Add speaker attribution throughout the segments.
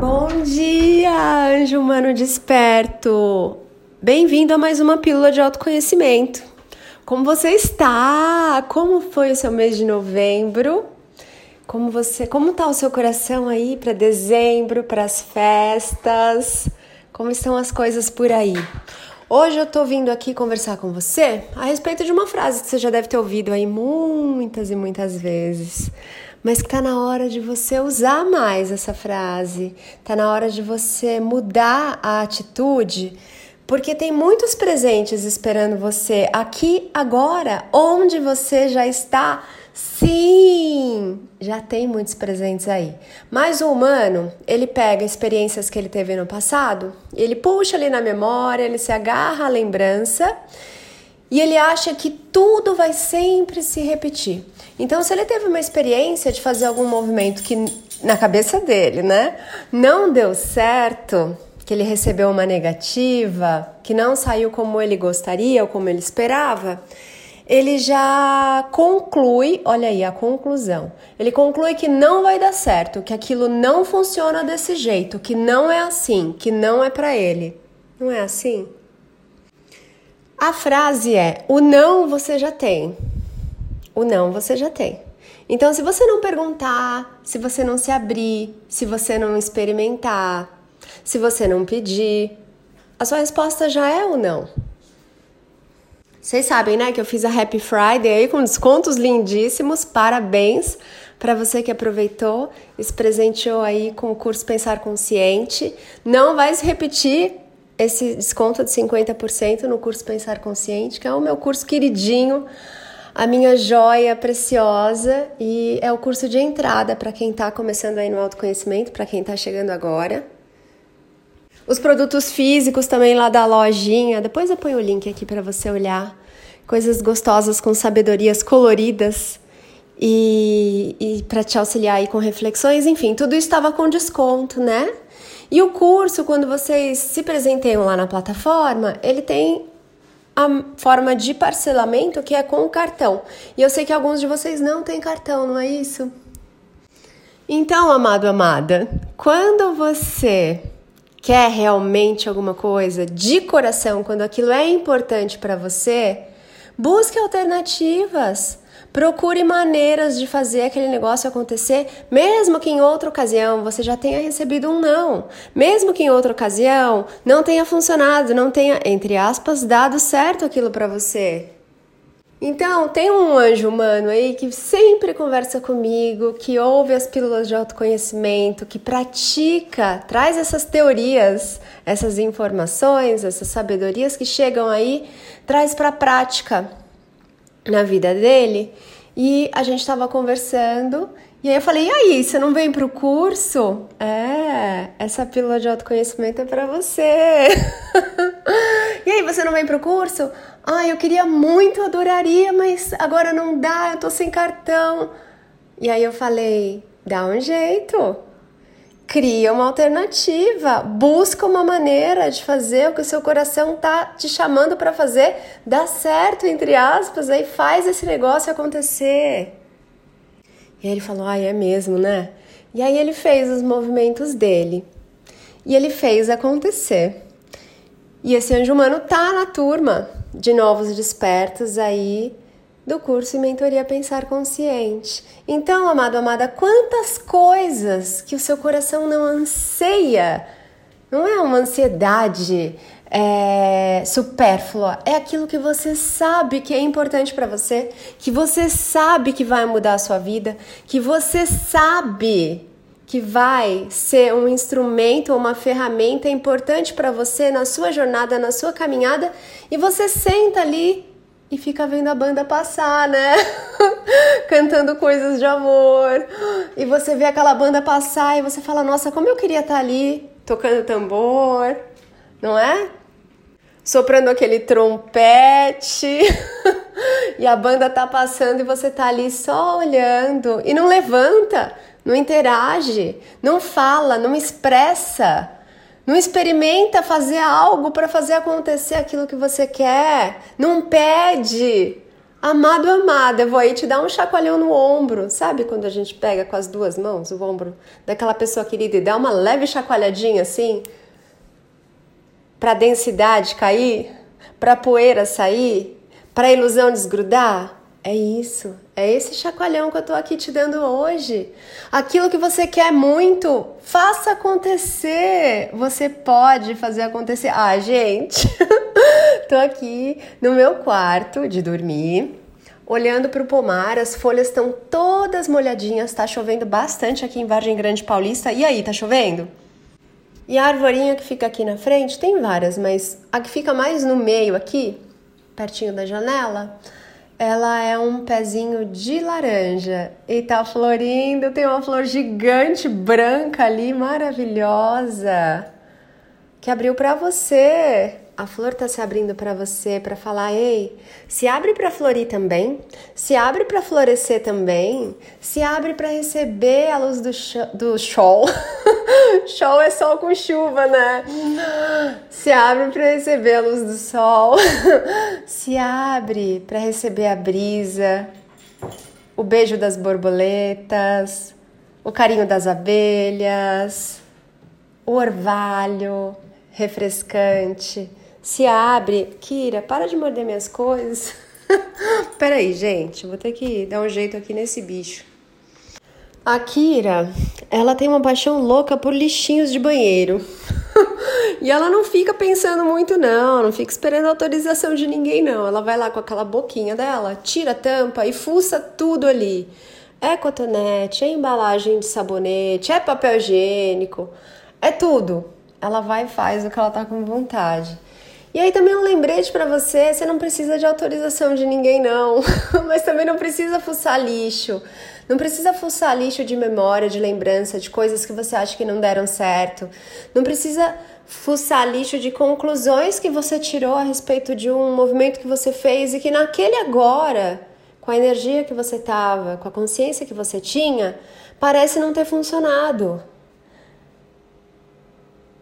Speaker 1: Bom dia, anjo humano desperto! Bem-vindo a mais uma pílula de autoconhecimento. Como você está? Como foi o seu mês de novembro? Como você, como tá o seu coração aí para dezembro, para as festas? Como estão as coisas por aí? Hoje eu tô vindo aqui conversar com você a respeito de uma frase que você já deve ter ouvido aí muitas e muitas vezes, mas que tá na hora de você usar mais essa frase, tá na hora de você mudar a atitude, porque tem muitos presentes esperando você aqui agora, onde você já está Sim, já tem muitos presentes aí. Mas o humano, ele pega experiências que ele teve no passado, ele puxa ali na memória, ele se agarra à lembrança e ele acha que tudo vai sempre se repetir. Então, se ele teve uma experiência de fazer algum movimento que na cabeça dele, né, não deu certo, que ele recebeu uma negativa, que não saiu como ele gostaria ou como ele esperava, ele já conclui, olha aí a conclusão. Ele conclui que não vai dar certo, que aquilo não funciona desse jeito, que não é assim, que não é para ele. Não é assim? A frase é: o não você já tem. O não você já tem. Então, se você não perguntar, se você não se abrir, se você não experimentar, se você não pedir, a sua resposta já é o não. Vocês sabem, né, que eu fiz a Happy Friday aí com descontos lindíssimos. Parabéns para você que aproveitou e se presenteou aí com o curso Pensar Consciente. Não vai se repetir esse desconto de 50% no curso Pensar Consciente, que é o meu curso queridinho, a minha joia preciosa e é o curso de entrada para quem está começando aí no autoconhecimento, para quem está chegando agora. Os produtos físicos também lá da lojinha. Depois eu ponho o link aqui para você olhar. Coisas gostosas com sabedorias coloridas e, e para te auxiliar aí com reflexões. Enfim, tudo isso estava com desconto, né? E o curso, quando vocês se presenteiam lá na plataforma, ele tem a forma de parcelamento que é com o cartão. E eu sei que alguns de vocês não têm cartão, não é isso? Então, amado, amada, quando você quer realmente alguma coisa de coração, quando aquilo é importante para você, busque alternativas. Procure maneiras de fazer aquele negócio acontecer, mesmo que em outra ocasião você já tenha recebido um não, mesmo que em outra ocasião não tenha funcionado, não tenha, entre aspas, dado certo aquilo para você. Então, tem um anjo humano aí que sempre conversa comigo, que ouve as pílulas de autoconhecimento, que pratica, traz essas teorias, essas informações, essas sabedorias que chegam aí, traz para prática na vida dele. E a gente estava conversando e aí eu falei: "E aí, você não vem pro curso?" É, essa pílula de autoconhecimento é para você. e aí, você não vem pro curso? Ah, eu queria muito, adoraria, mas agora não dá, eu tô sem cartão. E aí eu falei: dá um jeito. Cria uma alternativa, busca uma maneira de fazer o que o seu coração tá te chamando para fazer, dá certo, entre aspas, aí faz esse negócio acontecer. E aí ele falou: "Ah, é mesmo, né?" E aí ele fez os movimentos dele. E ele fez acontecer. E esse anjo humano tá na turma de novos despertos aí do curso e mentoria Pensar Consciente. Então, amado, amada, quantas coisas que o seu coração não anseia, não é uma ansiedade é, supérflua, é aquilo que você sabe que é importante para você, que você sabe que vai mudar a sua vida, que você sabe que vai ser um instrumento uma ferramenta importante para você na sua jornada, na sua caminhada, e você senta ali e fica vendo a banda passar, né? Cantando coisas de amor. E você vê aquela banda passar e você fala: "Nossa, como eu queria estar tá ali tocando tambor", não é? Soprando aquele trompete. e a banda tá passando e você tá ali só olhando e não levanta não interage, não fala, não expressa, não experimenta fazer algo para fazer acontecer aquilo que você quer, não pede. Amado, amada, eu vou aí te dar um chacoalhão no ombro. Sabe quando a gente pega com as duas mãos o ombro daquela pessoa querida e dá uma leve chacoalhadinha assim? Pra densidade cair? Pra poeira sair? Pra ilusão desgrudar? É isso, é esse chacoalhão que eu tô aqui te dando hoje. Aquilo que você quer muito, faça acontecer. Você pode fazer acontecer. Ah, gente, tô aqui no meu quarto de dormir, olhando para o pomar, as folhas estão todas molhadinhas, tá chovendo bastante aqui em Vargem Grande Paulista. E aí, tá chovendo? E a arvorinha que fica aqui na frente, tem várias, mas a que fica mais no meio aqui, pertinho da janela, ela é um pezinho de laranja e tá florindo. Tem uma flor gigante branca ali, maravilhosa, que abriu para você a flor está se abrindo para você para falar: ei, se abre para florir também, se abre para florescer também, se abre para receber a luz do, do sol. sol é sol com chuva, né? Se abre para receber a luz do sol, se abre para receber a brisa, o beijo das borboletas, o carinho das abelhas, o orvalho refrescante se abre. Kira, para de morder minhas coisas. Peraí, gente, vou ter que dar um jeito aqui nesse bicho. A Kira, ela tem uma paixão louca por lixinhos de banheiro. e ela não fica pensando muito, não, não fica esperando autorização de ninguém, não. Ela vai lá com aquela boquinha dela, tira a tampa e fuça tudo ali. É cotonete, é embalagem de sabonete, é papel higiênico, é tudo. Ela vai e faz o que ela tá com vontade. E aí também um lembrete para você, você não precisa de autorização de ninguém não, mas também não precisa fuçar lixo. Não precisa fuçar lixo de memória, de lembrança, de coisas que você acha que não deram certo. Não precisa fuçar lixo de conclusões que você tirou a respeito de um movimento que você fez e que naquele agora, com a energia que você tava, com a consciência que você tinha, parece não ter funcionado.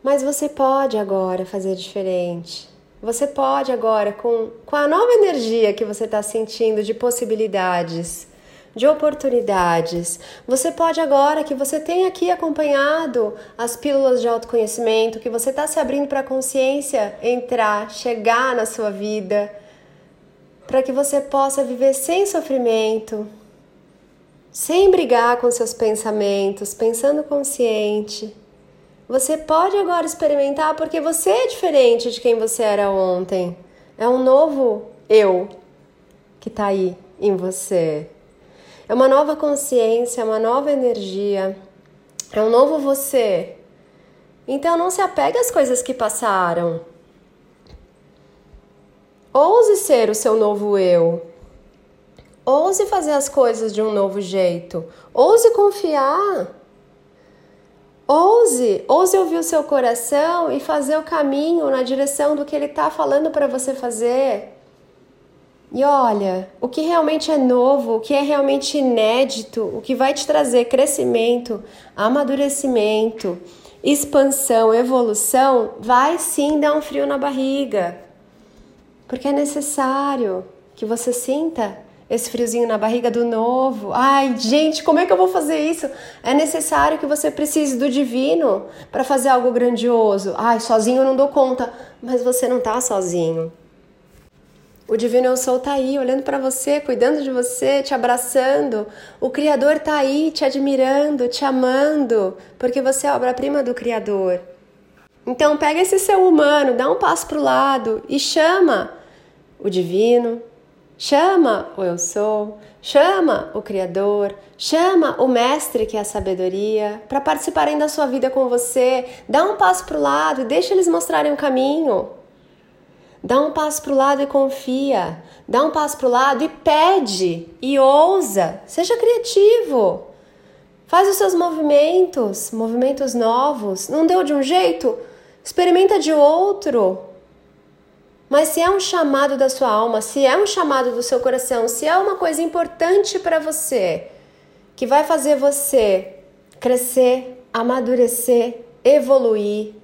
Speaker 1: Mas você pode agora fazer diferente. Você pode agora, com, com a nova energia que você está sentindo de possibilidades, de oportunidades, você pode agora que você tem aqui acompanhado as pílulas de autoconhecimento, que você está se abrindo para a consciência entrar, chegar na sua vida, para que você possa viver sem sofrimento, sem brigar com seus pensamentos, pensando consciente você pode agora experimentar porque você é diferente de quem você era ontem. É um novo eu que está aí em você. É uma nova consciência, é uma nova energia, é um novo você. Então não se apegue às coisas que passaram. Ouse ser o seu novo eu. Ouse fazer as coisas de um novo jeito. Ouse confiar. Ouse, ouse ouvir o seu coração e fazer o caminho na direção do que ele está falando para você fazer. E olha, o que realmente é novo, o que é realmente inédito, o que vai te trazer crescimento, amadurecimento, expansão, evolução, vai sim dar um frio na barriga. Porque é necessário que você sinta esse friozinho na barriga do novo. Ai, gente, como é que eu vou fazer isso? É necessário que você precise do divino para fazer algo grandioso. Ai, sozinho eu não dou conta, mas você não tá sozinho. O divino eu sou tá aí, olhando para você, cuidando de você, te abraçando. O criador tá aí, te admirando, te amando, porque você é obra-prima do criador. Então pega esse seu humano, dá um passo pro lado e chama o divino, Chama o eu sou, chama o Criador, chama o Mestre que é a sabedoria para participarem da sua vida com você. Dá um passo para o lado e deixa eles mostrarem o caminho. Dá um passo para o lado e confia. Dá um passo para o lado e pede e ousa. Seja criativo. Faz os seus movimentos, movimentos novos. Não deu de um jeito? Experimenta de outro. Mas se é um chamado da sua alma, se é um chamado do seu coração, se é uma coisa importante para você, que vai fazer você crescer, amadurecer, evoluir,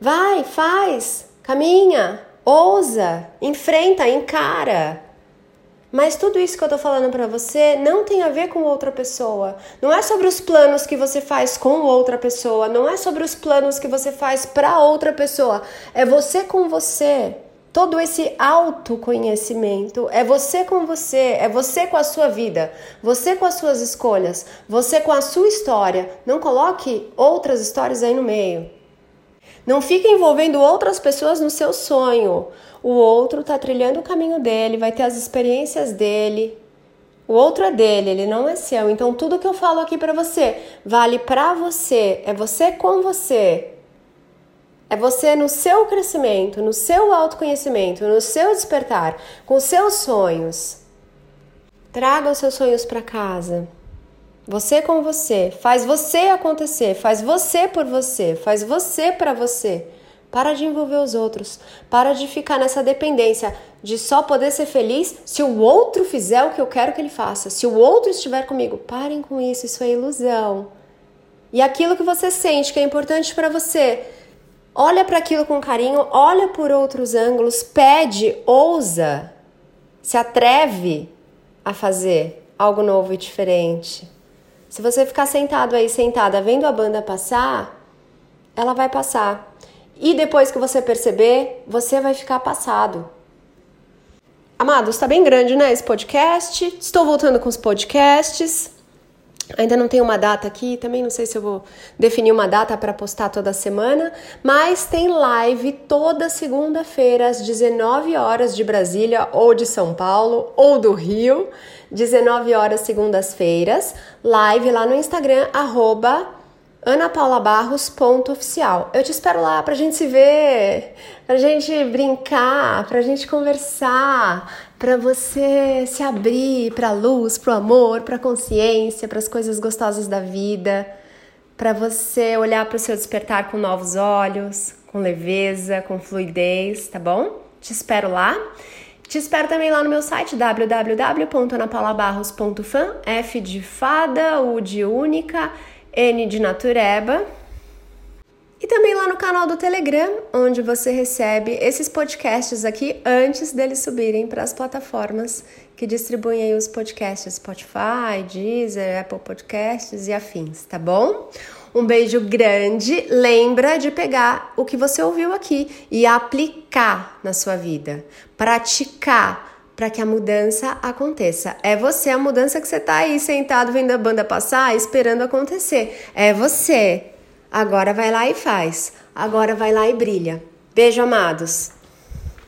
Speaker 1: vai, faz, caminha, ousa, enfrenta, encara. Mas tudo isso que eu tô falando para você não tem a ver com outra pessoa. Não é sobre os planos que você faz com outra pessoa, não é sobre os planos que você faz para outra pessoa. É você com você. Todo esse autoconhecimento é você com você, é você com a sua vida, você com as suas escolhas, você com a sua história. Não coloque outras histórias aí no meio. Não fique envolvendo outras pessoas no seu sonho. O outro está trilhando o caminho dele, vai ter as experiências dele. O outro é dele, ele não é seu. Então tudo que eu falo aqui para você vale para você, é você com você. É você no seu crescimento, no seu autoconhecimento, no seu despertar, com seus sonhos. Traga os seus sonhos para casa. Você com você, faz você acontecer, faz você por você, faz você para você. Para de envolver os outros, para de ficar nessa dependência de só poder ser feliz se o outro fizer o que eu quero que ele faça, se o outro estiver comigo. Parem com isso, isso é ilusão. E aquilo que você sente que é importante para você, olha para aquilo com carinho, olha por outros ângulos, pede, ousa, se atreve a fazer algo novo e diferente. Se você ficar sentado aí, sentada, vendo a banda passar, ela vai passar. E depois que você perceber, você vai ficar passado. Amados, está bem grande, né? Esse podcast. Estou voltando com os podcasts. Ainda não tenho uma data aqui, também não sei se eu vou definir uma data para postar toda semana, mas tem live toda segunda-feira às 19 horas de Brasília ou de São Paulo ou do Rio. 19 horas segundas-feiras, live lá no Instagram, anapaulabarros.oficial. Eu te espero lá pra gente se ver, pra gente brincar, pra gente conversar, pra você se abrir pra luz, pro amor, pra consciência, para as coisas gostosas da vida, para você olhar para o seu despertar com novos olhos, com leveza, com fluidez, tá bom? Te espero lá. Te espero também lá no meu site www.anapaulabarros.fan, F de fada, U de única, N de natureba. E também lá no canal do Telegram, onde você recebe esses podcasts aqui antes deles subirem para as plataformas que distribuem aí os podcasts Spotify, Deezer, Apple Podcasts e afins, tá bom? Um beijo grande. Lembra de pegar o que você ouviu aqui e aplicar na sua vida, praticar para que a mudança aconteça. É você a mudança que você está aí sentado vendo a banda passar, esperando acontecer. É você. Agora vai lá e faz. Agora vai lá e brilha. Beijo, amados.